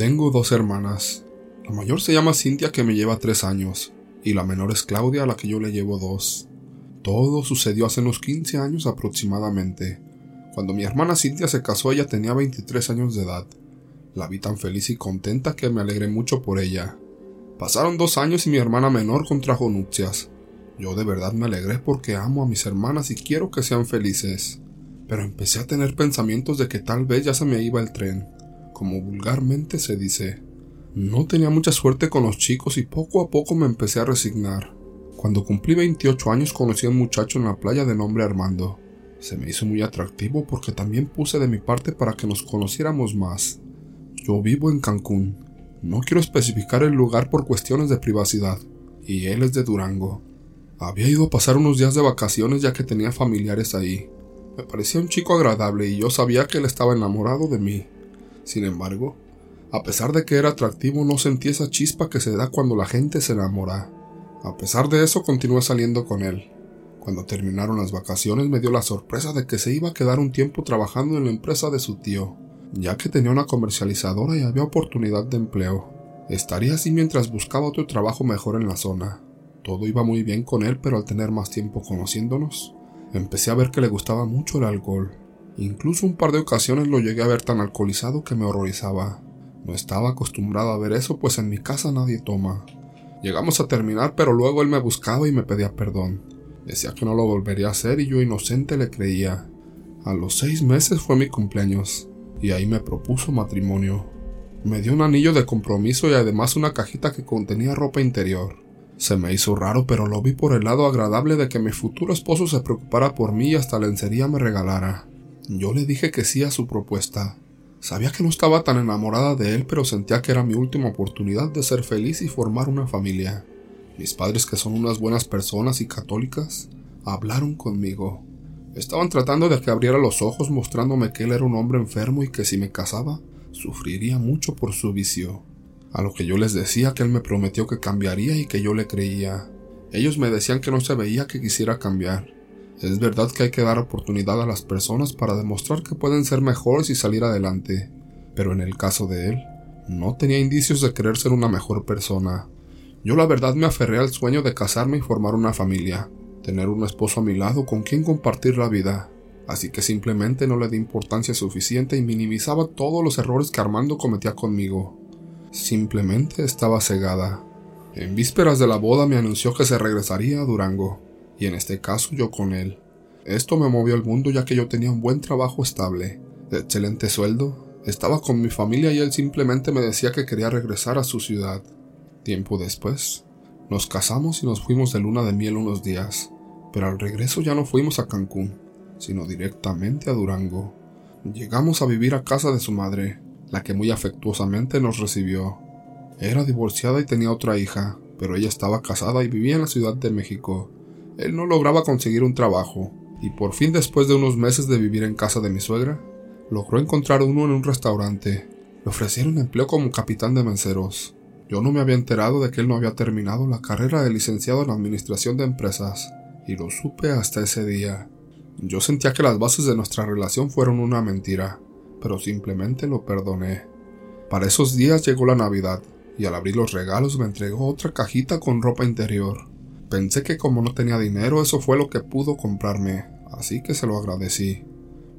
Tengo dos hermanas. La mayor se llama Cintia que me lleva tres años y la menor es Claudia a la que yo le llevo dos. Todo sucedió hace unos 15 años aproximadamente. Cuando mi hermana Cintia se casó ella tenía 23 años de edad. La vi tan feliz y contenta que me alegré mucho por ella. Pasaron dos años y mi hermana menor contrajo nupcias. Yo de verdad me alegré porque amo a mis hermanas y quiero que sean felices. Pero empecé a tener pensamientos de que tal vez ya se me iba el tren, como vulgarmente se dice. No tenía mucha suerte con los chicos y poco a poco me empecé a resignar. Cuando cumplí 28 años conocí a un muchacho en la playa de nombre Armando. Se me hizo muy atractivo porque también puse de mi parte para que nos conociéramos más. Yo vivo en Cancún. No quiero especificar el lugar por cuestiones de privacidad. Y él es de Durango. Había ido a pasar unos días de vacaciones ya que tenía familiares ahí. Me parecía un chico agradable y yo sabía que él estaba enamorado de mí. Sin embargo, a pesar de que era atractivo, no sentí esa chispa que se da cuando la gente se enamora. A pesar de eso, continué saliendo con él. Cuando terminaron las vacaciones me dio la sorpresa de que se iba a quedar un tiempo trabajando en la empresa de su tío, ya que tenía una comercializadora y había oportunidad de empleo. Estaría así mientras buscaba otro trabajo mejor en la zona. Todo iba muy bien con él, pero al tener más tiempo conociéndonos, empecé a ver que le gustaba mucho el alcohol. Incluso un par de ocasiones lo llegué a ver tan alcoholizado que me horrorizaba. No estaba acostumbrado a ver eso, pues en mi casa nadie toma. Llegamos a terminar, pero luego él me buscaba y me pedía perdón. Decía que no lo volvería a hacer y yo inocente le creía. A los seis meses fue mi cumpleaños, y ahí me propuso matrimonio. Me dio un anillo de compromiso y además una cajita que contenía ropa interior. Se me hizo raro, pero lo vi por el lado agradable de que mi futuro esposo se preocupara por mí y hasta lencería me regalara. Yo le dije que sí a su propuesta. Sabía que no estaba tan enamorada de él, pero sentía que era mi última oportunidad de ser feliz y formar una familia. Mis padres, que son unas buenas personas y católicas, hablaron conmigo. Estaban tratando de que abriera los ojos mostrándome que él era un hombre enfermo y que si me casaba, sufriría mucho por su vicio. A lo que yo les decía que él me prometió que cambiaría y que yo le creía. Ellos me decían que no se veía que quisiera cambiar, es verdad que hay que dar oportunidad a las personas para demostrar que pueden ser mejores y salir adelante, pero en el caso de él, no tenía indicios de querer ser una mejor persona. Yo la verdad me aferré al sueño de casarme y formar una familia, tener un esposo a mi lado con quien compartir la vida, así que simplemente no le di importancia suficiente y minimizaba todos los errores que Armando cometía conmigo. Simplemente estaba cegada. En vísperas de la boda me anunció que se regresaría a Durango y en este caso yo con él. Esto me movió al mundo ya que yo tenía un buen trabajo estable, excelente sueldo, estaba con mi familia y él simplemente me decía que quería regresar a su ciudad. Tiempo después, nos casamos y nos fuimos de luna de miel unos días, pero al regreso ya no fuimos a Cancún, sino directamente a Durango. Llegamos a vivir a casa de su madre, la que muy afectuosamente nos recibió. Era divorciada y tenía otra hija, pero ella estaba casada y vivía en la Ciudad de México, él no lograba conseguir un trabajo, y por fin después de unos meses de vivir en casa de mi suegra, logró encontrar uno en un restaurante. Le ofrecieron empleo como capitán de menceros. Yo no me había enterado de que él no había terminado la carrera de licenciado en administración de empresas, y lo supe hasta ese día. Yo sentía que las bases de nuestra relación fueron una mentira, pero simplemente lo perdoné. Para esos días llegó la Navidad, y al abrir los regalos me entregó otra cajita con ropa interior. Pensé que como no tenía dinero eso fue lo que pudo comprarme, así que se lo agradecí.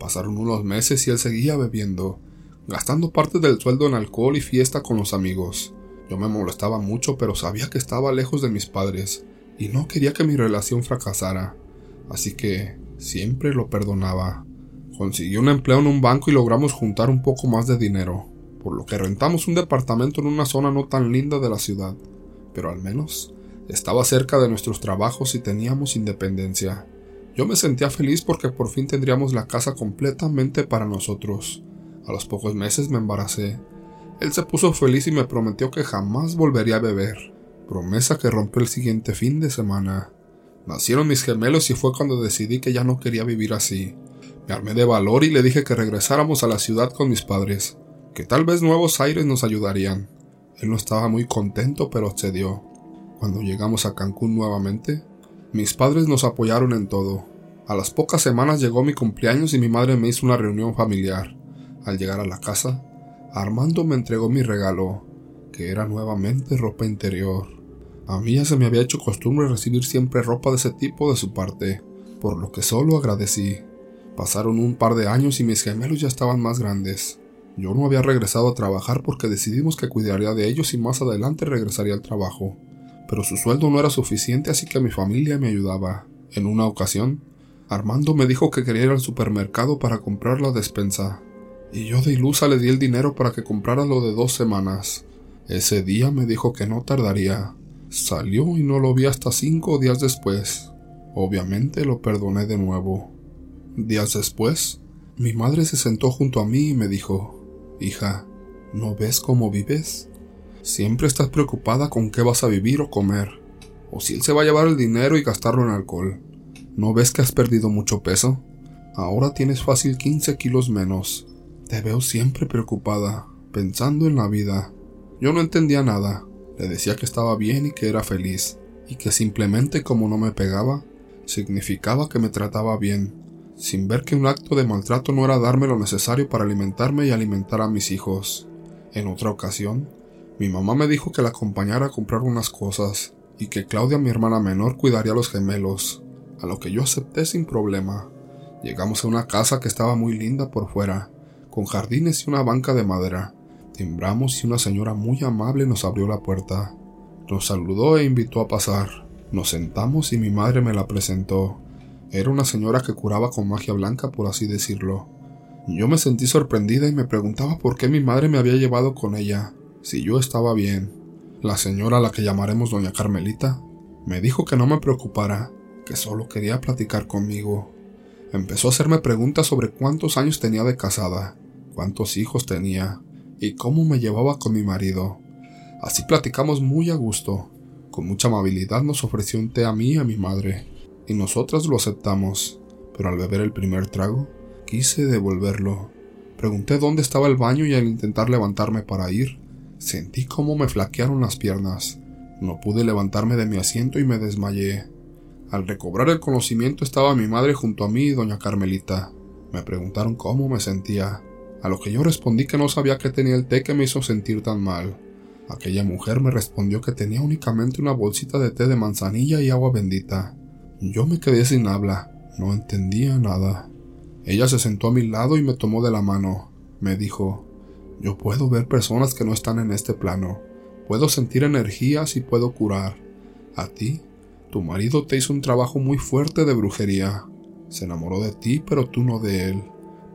Pasaron unos meses y él seguía bebiendo, gastando parte del sueldo en alcohol y fiesta con los amigos. Yo me molestaba mucho, pero sabía que estaba lejos de mis padres y no quería que mi relación fracasara, así que siempre lo perdonaba. Consiguió un empleo en un banco y logramos juntar un poco más de dinero, por lo que rentamos un departamento en una zona no tan linda de la ciudad, pero al menos estaba cerca de nuestros trabajos y teníamos independencia. Yo me sentía feliz porque por fin tendríamos la casa completamente para nosotros. A los pocos meses me embaracé. Él se puso feliz y me prometió que jamás volvería a beber, promesa que rompió el siguiente fin de semana. Nacieron mis gemelos y fue cuando decidí que ya no quería vivir así. Me armé de valor y le dije que regresáramos a la ciudad con mis padres, que tal vez nuevos aires nos ayudarían. Él no estaba muy contento, pero cedió. Cuando llegamos a Cancún nuevamente, mis padres nos apoyaron en todo. A las pocas semanas llegó mi cumpleaños y mi madre me hizo una reunión familiar. Al llegar a la casa, Armando me entregó mi regalo, que era nuevamente ropa interior. A mí ya se me había hecho costumbre recibir siempre ropa de ese tipo de su parte, por lo que solo agradecí. Pasaron un par de años y mis gemelos ya estaban más grandes. Yo no había regresado a trabajar porque decidimos que cuidaría de ellos y más adelante regresaría al trabajo. Pero su sueldo no era suficiente así que mi familia me ayudaba. En una ocasión, Armando me dijo que quería ir al supermercado para comprar la despensa. Y yo de ilusa le di el dinero para que comprara lo de dos semanas. Ese día me dijo que no tardaría. Salió y no lo vi hasta cinco días después. Obviamente lo perdoné de nuevo. Días después, mi madre se sentó junto a mí y me dijo, Hija, ¿no ves cómo vives? Siempre estás preocupada con qué vas a vivir o comer, o si él se va a llevar el dinero y gastarlo en alcohol. ¿No ves que has perdido mucho peso? Ahora tienes fácil 15 kilos menos. Te veo siempre preocupada, pensando en la vida. Yo no entendía nada. Le decía que estaba bien y que era feliz, y que simplemente como no me pegaba, significaba que me trataba bien sin ver que un acto de maltrato no era darme lo necesario para alimentarme y alimentar a mis hijos. En otra ocasión, mi mamá me dijo que la acompañara a comprar unas cosas y que Claudia, mi hermana menor, cuidaría a los gemelos, a lo que yo acepté sin problema. Llegamos a una casa que estaba muy linda por fuera, con jardines y una banca de madera. Timbramos y una señora muy amable nos abrió la puerta. Nos saludó e invitó a pasar. Nos sentamos y mi madre me la presentó. Era una señora que curaba con magia blanca, por así decirlo. Yo me sentí sorprendida y me preguntaba por qué mi madre me había llevado con ella, si yo estaba bien. La señora a la que llamaremos doña Carmelita me dijo que no me preocupara, que solo quería platicar conmigo. Empezó a hacerme preguntas sobre cuántos años tenía de casada, cuántos hijos tenía y cómo me llevaba con mi marido. Así platicamos muy a gusto. Con mucha amabilidad nos ofreció un té a mí y a mi madre y nosotras lo aceptamos, pero al beber el primer trago, quise devolverlo. Pregunté dónde estaba el baño y al intentar levantarme para ir, sentí cómo me flaquearon las piernas. No pude levantarme de mi asiento y me desmayé. Al recobrar el conocimiento estaba mi madre junto a mí y doña Carmelita. Me preguntaron cómo me sentía, a lo que yo respondí que no sabía qué tenía el té que me hizo sentir tan mal. Aquella mujer me respondió que tenía únicamente una bolsita de té de manzanilla y agua bendita. Yo me quedé sin habla, no entendía nada. Ella se sentó a mi lado y me tomó de la mano. Me dijo, yo puedo ver personas que no están en este plano, puedo sentir energías y puedo curar. A ti, tu marido te hizo un trabajo muy fuerte de brujería. Se enamoró de ti, pero tú no de él,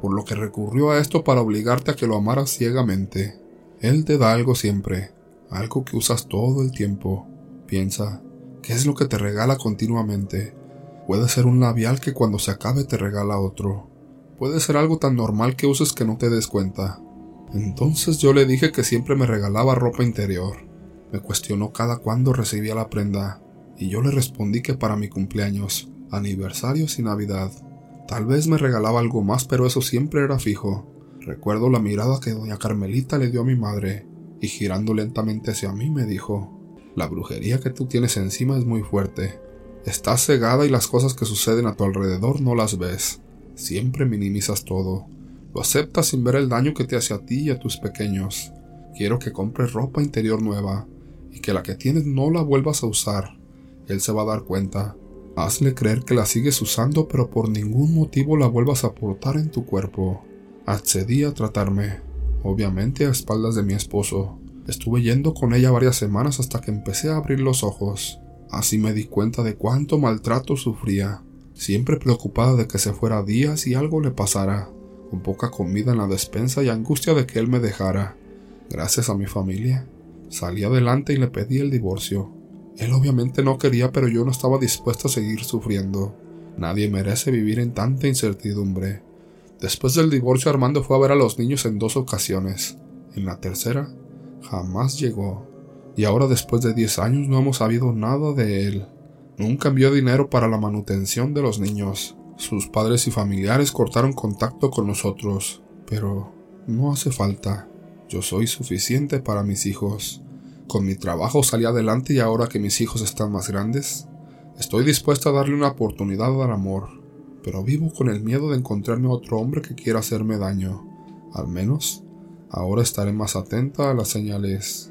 por lo que recurrió a esto para obligarte a que lo amaras ciegamente. Él te da algo siempre, algo que usas todo el tiempo. Piensa, ¿Qué es lo que te regala continuamente? Puede ser un labial que cuando se acabe te regala otro. Puede ser algo tan normal que uses que no te des cuenta. Entonces yo le dije que siempre me regalaba ropa interior. Me cuestionó cada cuándo recibía la prenda, y yo le respondí que para mi cumpleaños, aniversarios y Navidad. Tal vez me regalaba algo más, pero eso siempre era fijo. Recuerdo la mirada que doña Carmelita le dio a mi madre, y girando lentamente hacia mí me dijo la brujería que tú tienes encima es muy fuerte. Estás cegada y las cosas que suceden a tu alrededor no las ves. Siempre minimizas todo. Lo aceptas sin ver el daño que te hace a ti y a tus pequeños. Quiero que compres ropa interior nueva y que la que tienes no la vuelvas a usar. Él se va a dar cuenta. Hazle creer que la sigues usando pero por ningún motivo la vuelvas a portar en tu cuerpo. Accedí a tratarme, obviamente a espaldas de mi esposo. Estuve yendo con ella varias semanas hasta que empecé a abrir los ojos. Así me di cuenta de cuánto maltrato sufría, siempre preocupada de que se fuera días y algo le pasara, con poca comida en la despensa y angustia de que él me dejara. Gracias a mi familia, salí adelante y le pedí el divorcio. Él obviamente no quería, pero yo no estaba dispuesta a seguir sufriendo. Nadie merece vivir en tanta incertidumbre. Después del divorcio Armando fue a ver a los niños en dos ocasiones. En la tercera, jamás llegó, y ahora después de diez años no hemos sabido nada de él. Nunca envió dinero para la manutención de los niños. Sus padres y familiares cortaron contacto con nosotros, pero no hace falta. Yo soy suficiente para mis hijos. Con mi trabajo salí adelante y ahora que mis hijos están más grandes, estoy dispuesta a darle una oportunidad al amor, pero vivo con el miedo de encontrarme otro hombre que quiera hacerme daño. Al menos Ahora estaré más atenta a las señales